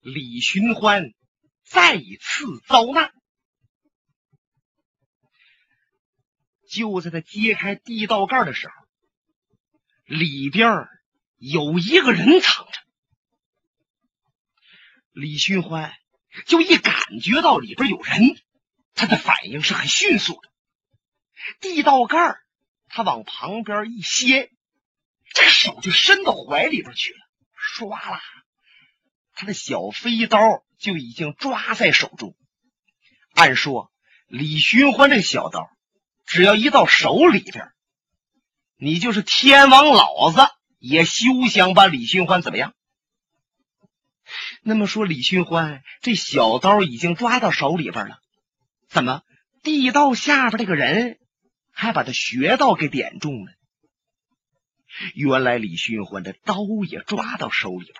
李寻欢再次遭难。就在他揭开地道盖的时候，里边有一个人藏着。李寻欢就一感觉到里边有人，他的反应是很迅速的。地道盖他往旁边一掀，这个手就伸到怀里边去了，唰啦，他的小飞刀就已经抓在手中。按说李寻欢这小刀。只要一到手里边，你就是天王老子也休想把李寻欢怎么样。那么说，李寻欢这小刀已经抓到手里边了，怎么地道下边这个人还把他穴道给点中了？原来李寻欢的刀也抓到手里边，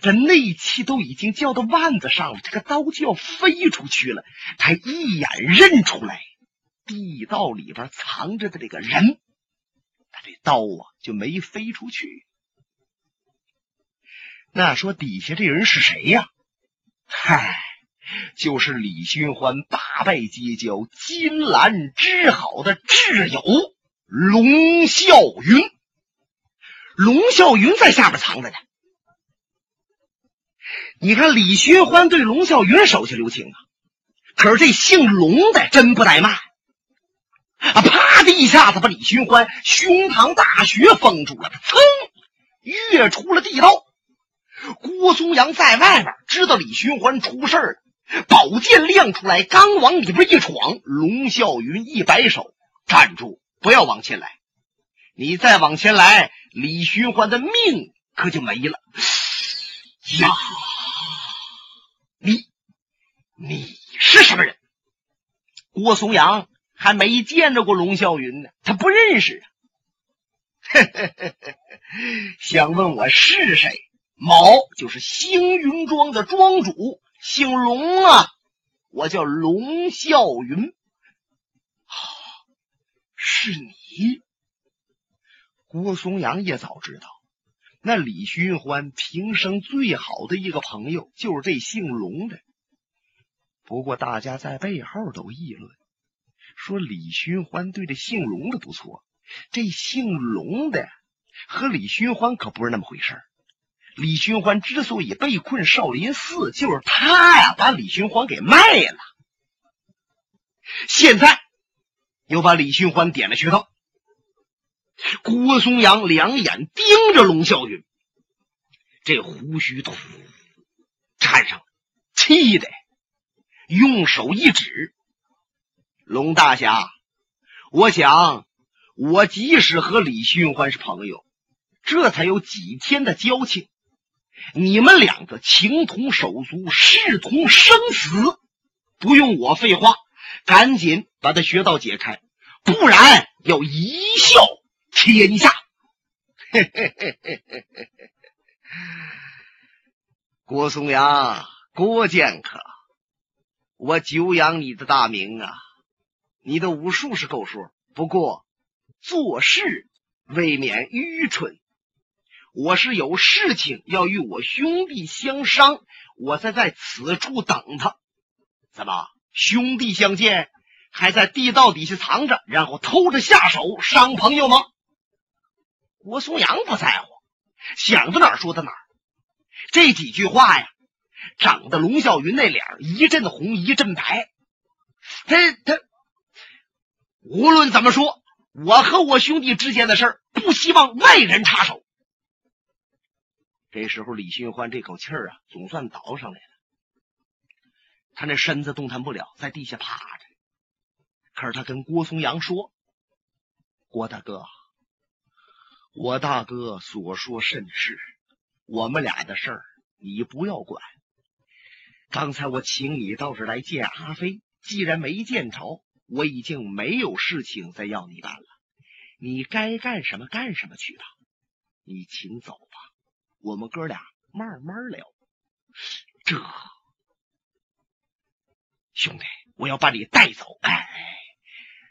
这内气都已经叫到腕子上了，这个刀就要飞出去了，他一眼认出来。地道里边藏着的这个人，他这刀啊就没飞出去。那说底下这人是谁呀？嗨，就是李寻欢八拜结交、金兰之好的挚友龙啸云。龙啸云在下边藏着呢。你看李寻欢对龙啸云手下留情啊，可是这姓龙的真不怠慢。啊！啪的一下子，把李寻欢胸膛大穴封住了。噌跃出了地道。郭松阳在外边知道李寻欢出事了，宝剑亮出来，刚往里边一闯，龙啸云一摆手：“站住，不要往前来！你再往前来，李寻欢的命可就没了。”呀！你你是什么人？郭松阳。还没见着过龙啸云呢，他不认识啊。想问我是谁？某就是星云庄的庄主，姓龙啊，我叫龙啸云。是你？郭松阳也早知道，那李寻欢平生最好的一个朋友就是这姓龙的。不过大家在背后都议论。说李寻欢对这姓龙的不错，这姓龙的和李寻欢可不是那么回事李寻欢之所以被困少林寺，就是他呀把李寻欢给卖了，现在又把李寻欢点了穴道。郭松阳两眼盯着龙啸云，这胡须突颤上，气的用手一指。龙大侠，我想，我即使和李寻欢是朋友，这才有几天的交情，你们两个情同手足，视同生死，不用我废话，赶紧把他穴道解开，不然要一笑天下。嘿嘿嘿嘿嘿嘿嘿！郭松阳，郭剑客，我久仰你的大名啊！你的武术是够数，不过做事未免愚蠢。我是有事情要与我兄弟相商，我才在此处等他。怎么，兄弟相见还在地道底下藏着，然后偷着下手伤朋友吗？郭松阳不在乎，想到哪儿说到哪儿。这几句话呀，长得龙啸云那脸一阵红一阵白。他他。无论怎么说，我和我兄弟之间的事儿，不希望外人插手。这时候，李寻欢这口气儿啊，总算倒上来了。他那身子动弹不了，在地下趴着。可是他跟郭松阳说：“郭大哥，我大哥所说甚是，我们俩的事儿你不要管。刚才我请你到这来见阿飞，既然没见着。”我已经没有事情再要你办了，你该干什么干什么去吧。你请走吧，我们哥俩慢慢聊。这兄弟，我要把你带走。哎，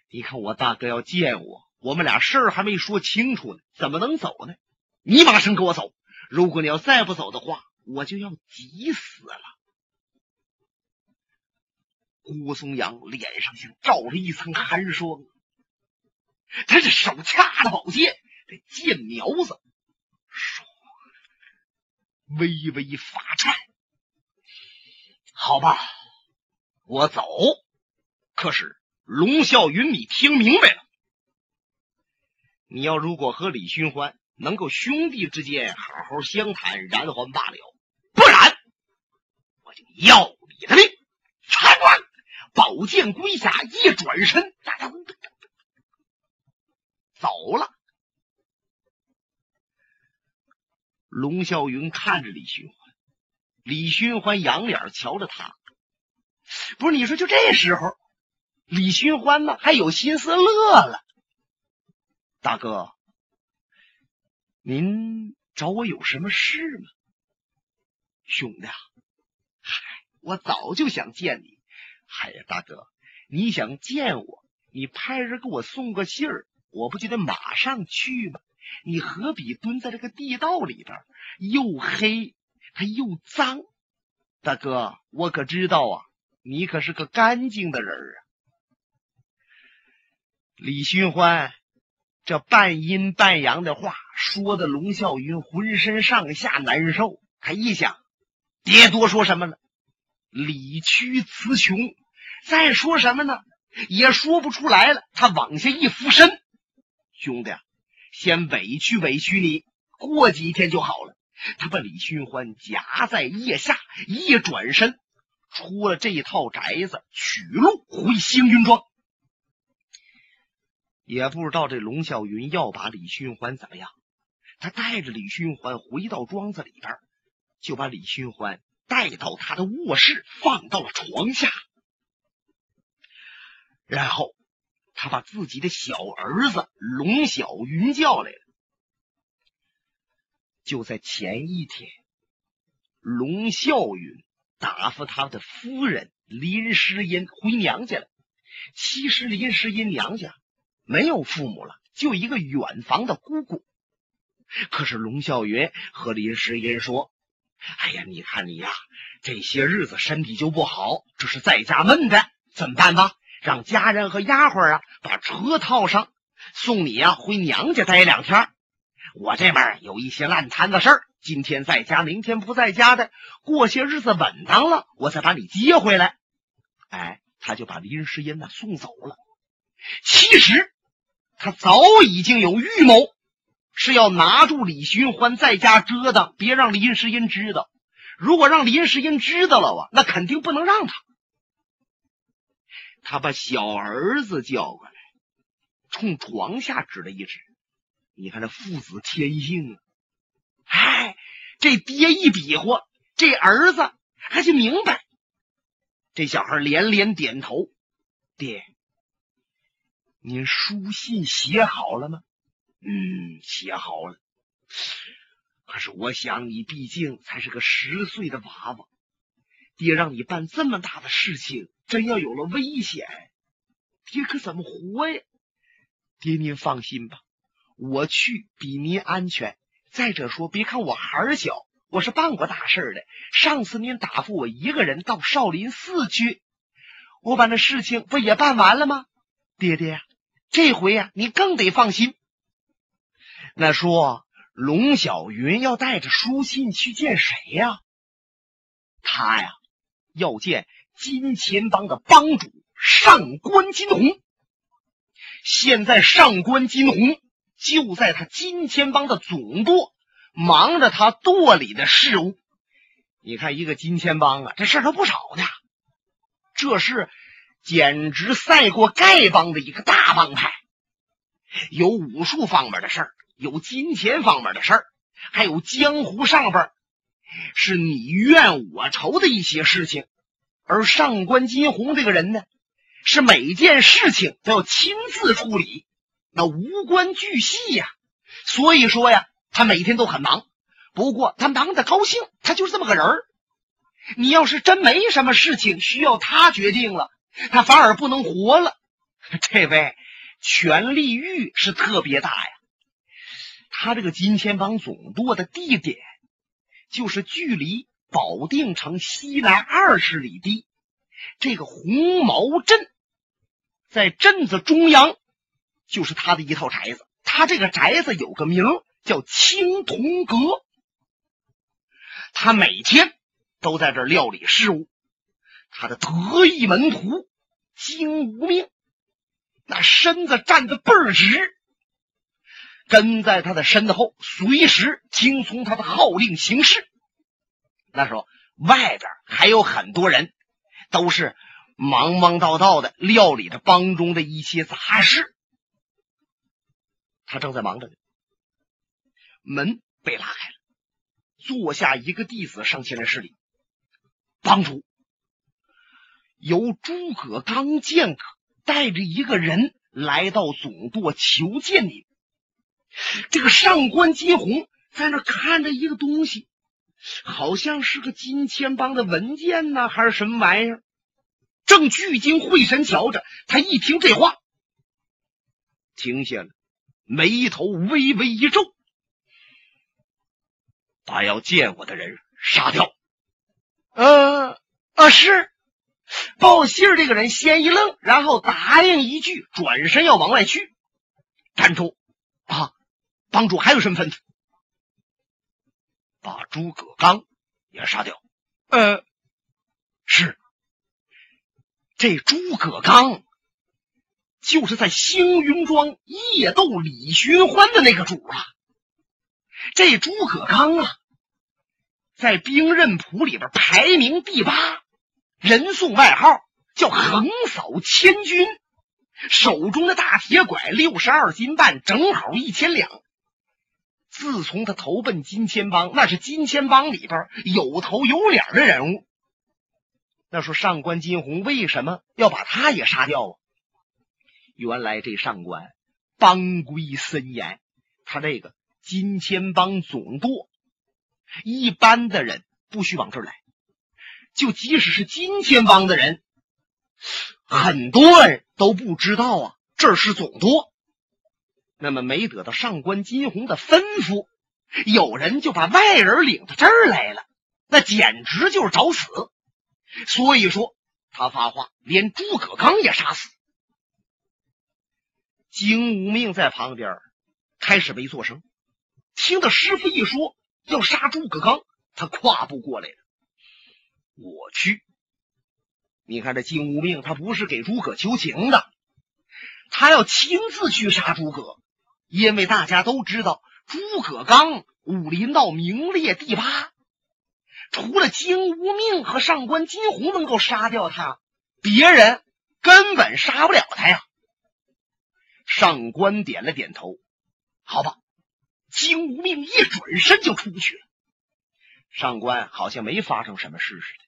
你看我大哥要见我，我们俩事儿还没说清楚呢，怎么能走呢？你马上跟我走。如果你要再不走的话，我就要急死了。郭松阳脸上像罩着一层寒霜，他这手掐着宝剑，这剑苗子唰微微发颤。好吧，我走。可是龙啸云，你听明白了？你要如果和李寻欢能够兄弟之间好好相谈，然后罢了；不然，我就要你的命！参官，宝剑归下，一转身，走了。龙啸云看着李寻欢，李寻欢仰脸瞧着他，不是你说，就这时候，李寻欢呢还有心思乐了。大哥，您找我有什么事吗？兄弟，嗨，我早就想见你。嗨呀，大哥，你想见我，你派人给我送个信儿，我不就得马上去吗？你何必蹲在这个地道里边，又黑还又脏？大哥，我可知道啊，你可是个干净的人啊。李寻欢。这半阴半阳的话说的，龙啸云浑身上下难受。他一想，别多说什么了，理屈词穷，再说什么呢，也说不出来了。他往下一俯身，兄弟，先委屈委屈你，过几天就好了。他把李寻欢夹在腋下，一转身，出了这套宅子，取路回星云庄。也不知道这龙啸云要把李寻欢怎么样，他带着李寻欢回到庄子里边，就把李寻欢带到他的卧室，放到了床下，然后他把自己的小儿子龙小云叫来了。就在前一天，龙啸云打发他的夫人林诗音回娘家了。其实林诗音娘家。没有父母了，就一个远房的姑姑。可是龙啸云和林诗音说：“哎呀，你看你呀，这些日子身体就不好，这是在家闷的，怎么办吧？让家人和丫鬟啊把车套上，送你呀回娘家待两天。我这边有一些烂摊子事儿，今天在家，明天不在家的，过些日子稳当了，我再把你接回来。”哎，他就把林诗音呢送走了。其实。他早已经有预谋，是要拿住李寻欢在家折腾，别让林诗音知道。如果让林诗音知道了啊，那肯定不能让他。他把小儿子叫过来，冲床下指了一指：“你看这父子天性啊！”哎，这爹一比划，这儿子还就明白。这小孩连连点头：“爹。”您书信写好了吗？嗯，写好了。可是我想，你毕竟才是个十岁的娃娃，爹让你办这么大的事情，真要有了危险，爹可怎么活呀？爹，您放心吧，我去比您安全。再者说，别看我孩儿小，我是办过大事的。上次您答复我一个人到少林寺去，我把那事情不也办完了吗？爹爹。这回呀，你更得放心。那说龙小云要带着书信去见谁呀？他呀，要见金钱帮的帮主上官金鸿。现在上官金鸿就在他金钱帮的总舵，忙着他舵里的事务。你看，一个金钱帮啊，这事儿都不少呢。这是。简直赛过丐帮的一个大帮派，有武术方面的事儿，有金钱方面的事儿，还有江湖上边是你怨我仇的一些事情。而上官金鸿这个人呢，是每件事情都要亲自处理，那无关巨细呀。所以说呀，他每天都很忙。不过他忙的高兴，他就是这么个人儿。你要是真没什么事情需要他决定了。他反而不能活了。这位权力欲是特别大呀。他这个金钱帮总舵的地点就是距离保定城西南二十里地，这个红毛镇，在镇子中央，就是他的一套宅子。他这个宅子有个名叫青铜阁，他每天都在这料理事务。他的得意门徒金无命，那身子站得倍儿直，跟在他的身后，随时听从他的号令行事。那时候外边还有很多人，都是忙忙叨叨的料理着帮中的一些杂事。他正在忙着呢，门被拉开了，坐下一个弟子上前来施礼，帮主。由诸葛刚剑客带着一个人来到总舵求见您。这个上官金鸿在那看着一个东西，好像是个金钱帮的文件呢，还是什么玩意儿？正聚精会神瞧着，他一听这话，停下了，眉头微微一皱，把要见我的人杀掉。呃，啊是。报信儿这个人先一愣，然后答应一句，转身要往外去。站住！啊，帮主还有什么吩咐？把诸葛刚也杀掉。呃，是。这诸葛刚就是在星云庄夜斗李寻欢的那个主啊。这诸葛刚啊，在兵刃谱里边排名第八。人送外号叫横扫千军，手中的大铁拐六十二斤半，正好一千两。自从他投奔金钱帮，那是金钱帮里边有头有脸的人物。那说上官金鸿为什么要把他也杀掉啊？原来这上官帮规森严，他这个金钱帮总舵，一般的人不许往这儿来。就即使是金钱帮的人，很多人都不知道啊，这是总舵。那么没得到上官金鸿的吩咐，有人就把外人领到这儿来了，那简直就是找死。所以说他发话，连诸葛刚也杀死。金无命在旁边开始没做声，听到师傅一说要杀诸葛刚，他跨步过来了。我去，你看这金无命，他不是给诸葛求情的，他要亲自去杀诸葛，因为大家都知道诸葛刚武林道名列第八，除了金无命和上官金鸿能够杀掉他，别人根本杀不了他呀。上官点了点头，好吧，金无命一转身就出去了。上官好像没发生什么事似的。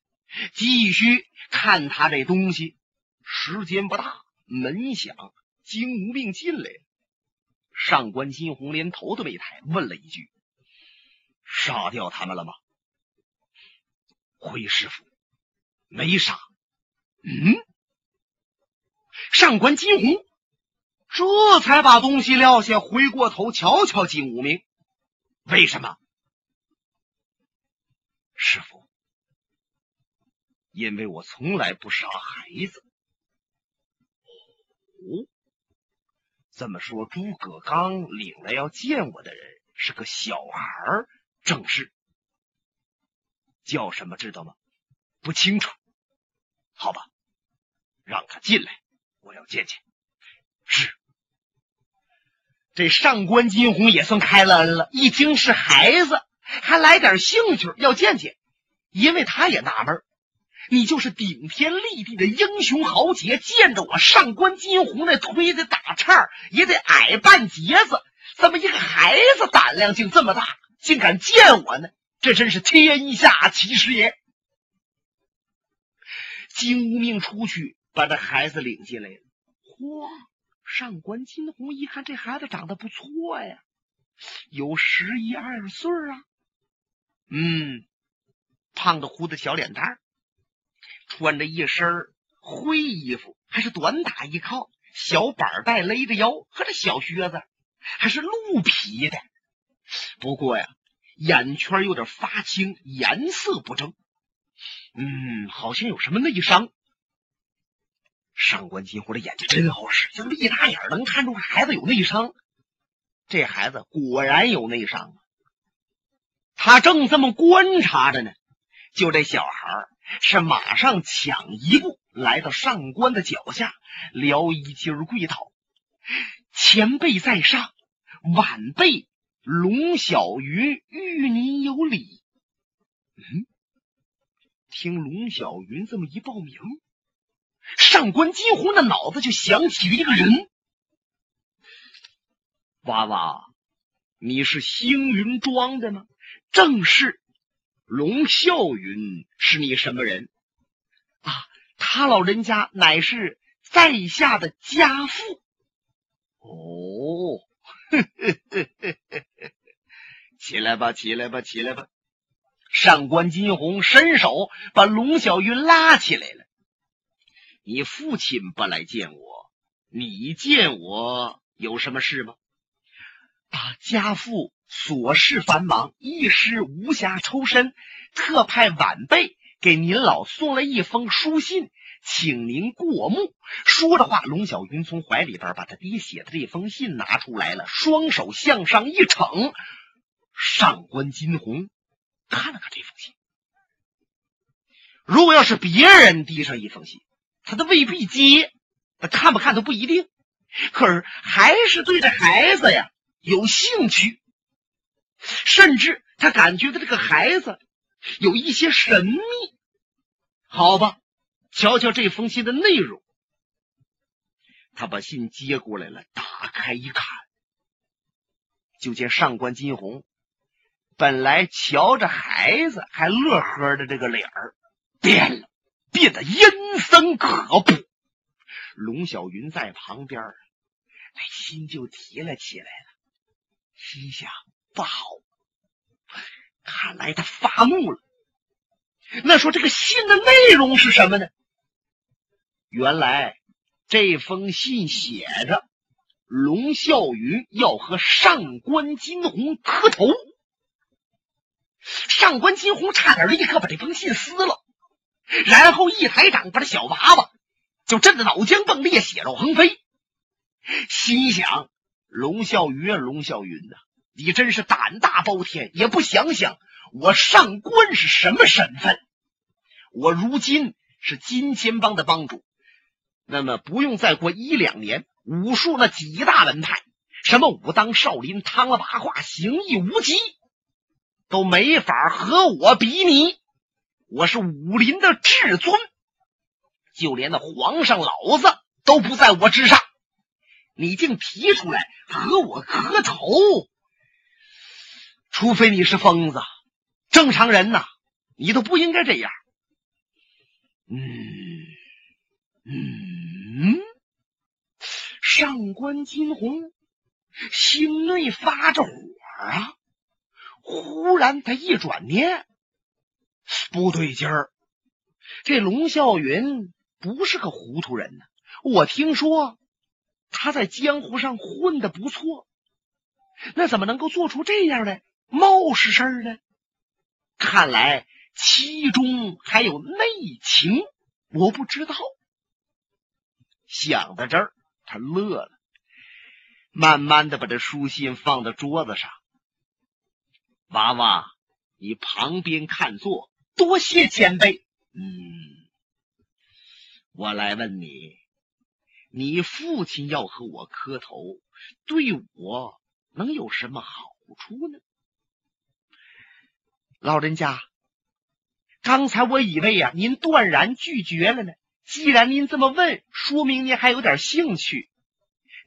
继续看他这东西，时间不大，门响，金无命进来了。上官金鸿连头都没抬，问了一句：“杀掉他们了吗？”回师傅，没杀。嗯，上官金鸿这才把东西撂下，回过头瞧瞧金无命，为什么？师傅。因为我从来不杀孩子。哦，这么说，诸葛刚领来要见我的人是个小孩正是叫什么知道吗？不清楚。好吧，让他进来，我要见见。是。这上官金鸿也算开了恩了，一听是孩子，还来点兴趣要见见，因为他也纳闷儿你就是顶天立地的英雄豪杰，见着我上官金鸿那推的大叉也得矮半截子。怎么一个孩子胆量竟这么大，竟敢见我呢？这真是天下奇事也！金无命出去把这孩子领进来了。嚯，上官金鸿一看这孩子长得不错呀，有十一二岁啊。嗯，胖的乎的小脸蛋穿着一身灰衣服，还是短打一靠，小板带勒着腰，和这小靴子还是鹿皮的。不过呀，眼圈有点发青，颜色不正。嗯，好像有什么内伤。上官金虎的眼睛真好使，这么一打眼能看出孩子有内伤。这孩子果然有内伤啊！他正这么观察着呢，就这小孩是马上抢一步来到上官的脚下，撩衣襟跪倒：“前辈在上，晚辈龙小云与您有礼。”嗯。听龙小云这么一报名，上官金鸿的脑子就想起了一个人。娃娃，你是星云庄的吗？正是。龙啸云是你什么人？啊，他老人家乃是在下的家父。哦，起来吧，起来吧，起来吧。上官金鸿伸手把龙小云拉起来了。你父亲不来见我，你见我有什么事吗？啊，家父琐事繁忙，一时无暇抽身，特派晚辈给您老送了一封书信，请您过目。说着话，龙小云从怀里边把他爹写的这封信拿出来了，双手向上一撑。上官金鸿。看了看这封信，如果要是别人递上一封信，他都未必接，他看不看都不一定。可是还是对这孩子呀有兴趣，甚至他感觉到这个孩子有一些神秘。好吧，瞧瞧这封信的内容。他把信接过来了，打开一看，就见上官金鸿。本来瞧着孩子还乐呵的这个脸儿变了，变得阴森可怖。龙小云在旁边，那心就提了起来了，心想：不好，看来他发怒了。那说这个信的内容是什么呢？原来这封信写着，龙啸云要和上官金鸿磕头。上官金鸿差点立刻把这封信撕了，然后一抬掌，把这小娃娃就震得脑浆迸裂，血肉横飞。心想：龙啸云啊，龙啸云呐，你真是胆大包天，也不想想我上官是什么身份。我如今是金钱帮的帮主，那么不用再过一两年，武术那几大门派，什么武当、少林、汤了八卦、形意无极。都没法和我比拟，我是武林的至尊，就连那皇上老子都不在我之上。你竟提出来和我磕头，除非你是疯子，正常人呐，你都不应该这样。嗯嗯，上官金鸿心内发着火啊！忽然，他一转念，不对劲儿。这龙啸云不是个糊涂人呢。我听说他在江湖上混的不错，那怎么能够做出这样的冒失事儿呢？看来其中还有内情，我不知道。想到这儿，他乐了，慢慢的把这书信放到桌子上。娃娃，你旁边看座，多谢前辈。嗯，我来问你，你父亲要和我磕头，对我能有什么好处呢？老人家，刚才我以为呀，您断然拒绝了呢。既然您这么问，说明您还有点兴趣。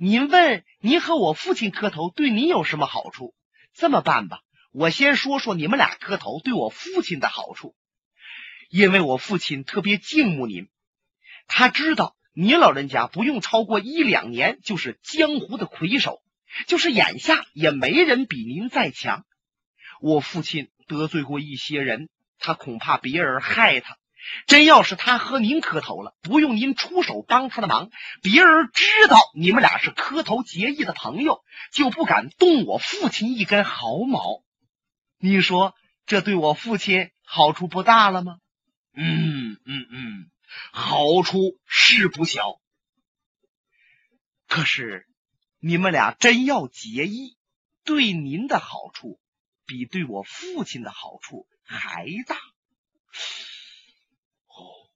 您问您和我父亲磕头，对您有什么好处？这么办吧。我先说说你们俩磕头对我父亲的好处，因为我父亲特别敬慕您，他知道您老人家不用超过一两年就是江湖的魁首，就是眼下也没人比您再强。我父亲得罪过一些人，他恐怕别人害他，真要是他和您磕头了，不用您出手帮他的忙，别人知道你们俩是磕头结义的朋友，就不敢动我父亲一根毫毛。你说这对我父亲好处不大了吗？嗯嗯嗯，好处是不小。可是你们俩真要结义，对您的好处比对我父亲的好处还大。哦，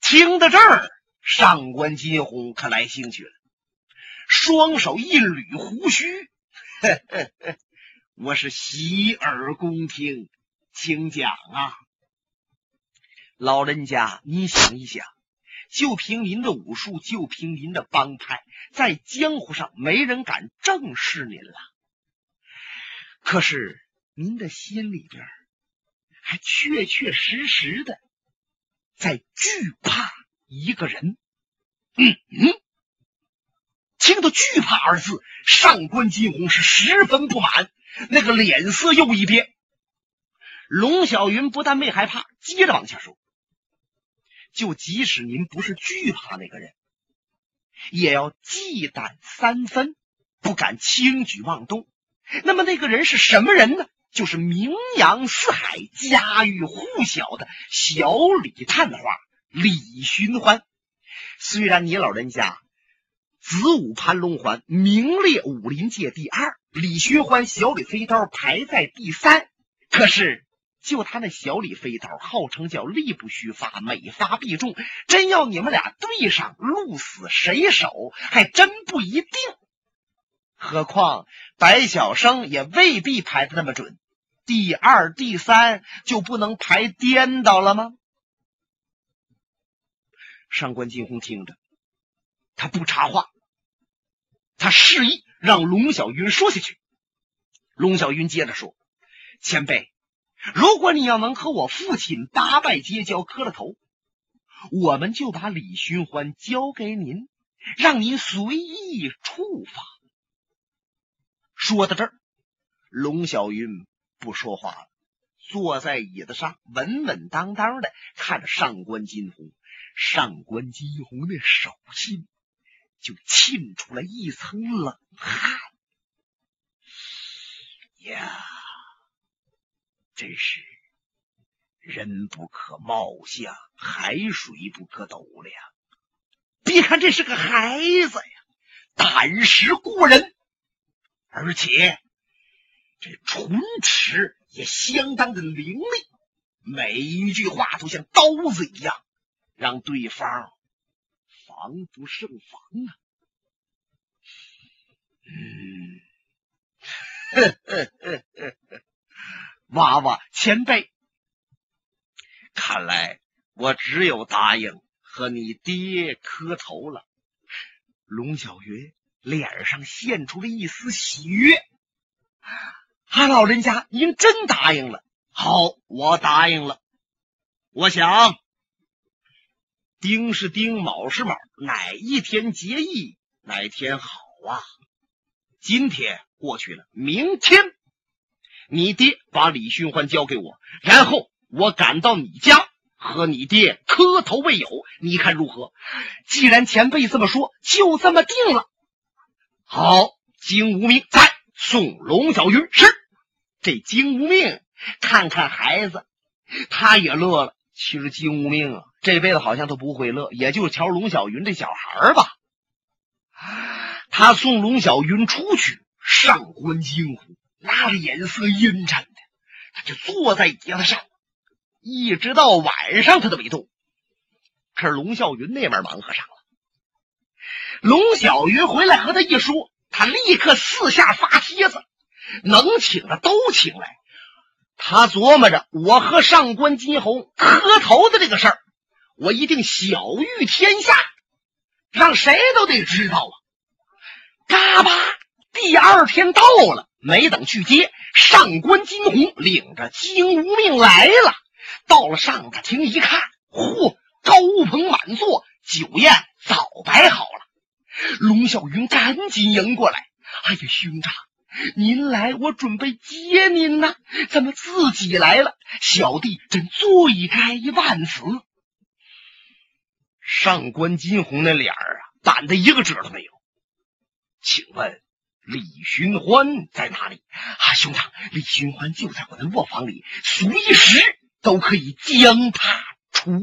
听到这儿，上官金鸿可来兴趣了，双手一捋胡须，呵呵呵，我是洗耳恭听，请讲啊，老人家，你想一想，就凭您的武术，就凭您的帮派，在江湖上没人敢正视您了。可是您的心里边还确确实实的。在惧怕一个人，嗯嗯，听到“惧怕”二字，上官金鸿是十分不满，那个脸色又一变。龙小云不但没害怕，接着往下说：“就即使您不是惧怕那个人，也要忌惮三分，不敢轻举妄动。那么那个人是什么人呢？”就是名扬四海、家喻户晓的小李探花李寻欢。虽然你老人家子午盘龙环名列武林界第二，李寻欢小李飞刀排在第三，可是就他那小李飞刀，号称叫力不虚发，每发必中。真要你们俩对上，鹿死谁手还真不一定。何况白晓生也未必排的那么准。第二、第三就不能排颠倒了吗？上官金鸿听着，他不插话，他示意让龙小云说下去。龙小云接着说：“前辈，如果你要能和我父亲八拜结交，磕了头，我们就把李寻欢交给您，让您随意处罚。”说到这儿，龙小云。不说话了，坐在椅子上，稳稳当当的看着上官金鸿。上官金鸿的手心就沁出了一层冷汗。呀，真是人不可貌相，海水不可斗量。别看这是个孩子呀，胆识过人，而且。这唇齿也相当的伶俐，每一句话都像刀子一样，让对方防不胜防啊！嗯，娃娃前辈，看来我只有答应和你爹磕头了。龙小云脸上现出了一丝喜悦。他老人家，您真答应了？好，我答应了。我想，丁是丁，卯是卯，哪一天结义，哪天好啊？今天过去了，明天你爹把李寻欢交给我，然后我赶到你家和你爹磕头为友，你看如何？既然前辈这么说，就这么定了。好，金无命在。送龙小云是这金无命，看看孩子，他也乐了。其实金无命啊，这辈子好像都不会乐，也就瞧龙小云这小孩吧。他送龙小云出去，上官金虎那脸色阴沉的，他就坐在椅子上，一直到晚上他都没动。可是龙小云那边忙活上了，龙小云回来和他一说。他立刻四下发帖子，能请的都请来。他琢磨着，我和上官金鸿磕头的这个事儿，我一定小誉天下，让谁都得知道啊！嘎巴，第二天到了，没等去接，上官金鸿领着金无命来了。到了上大厅一看，嚯，高朋满座，酒宴早摆好了。龙小云赶紧迎过来：“哎呀，兄长，您来，我准备接您呢，怎么自己来了？小弟真罪该万死。”上官金鸿那脸儿啊，板的一个褶都没有。请问李寻欢在哪里？啊，兄长，李寻欢就在我的卧房里，随时都可以将他除。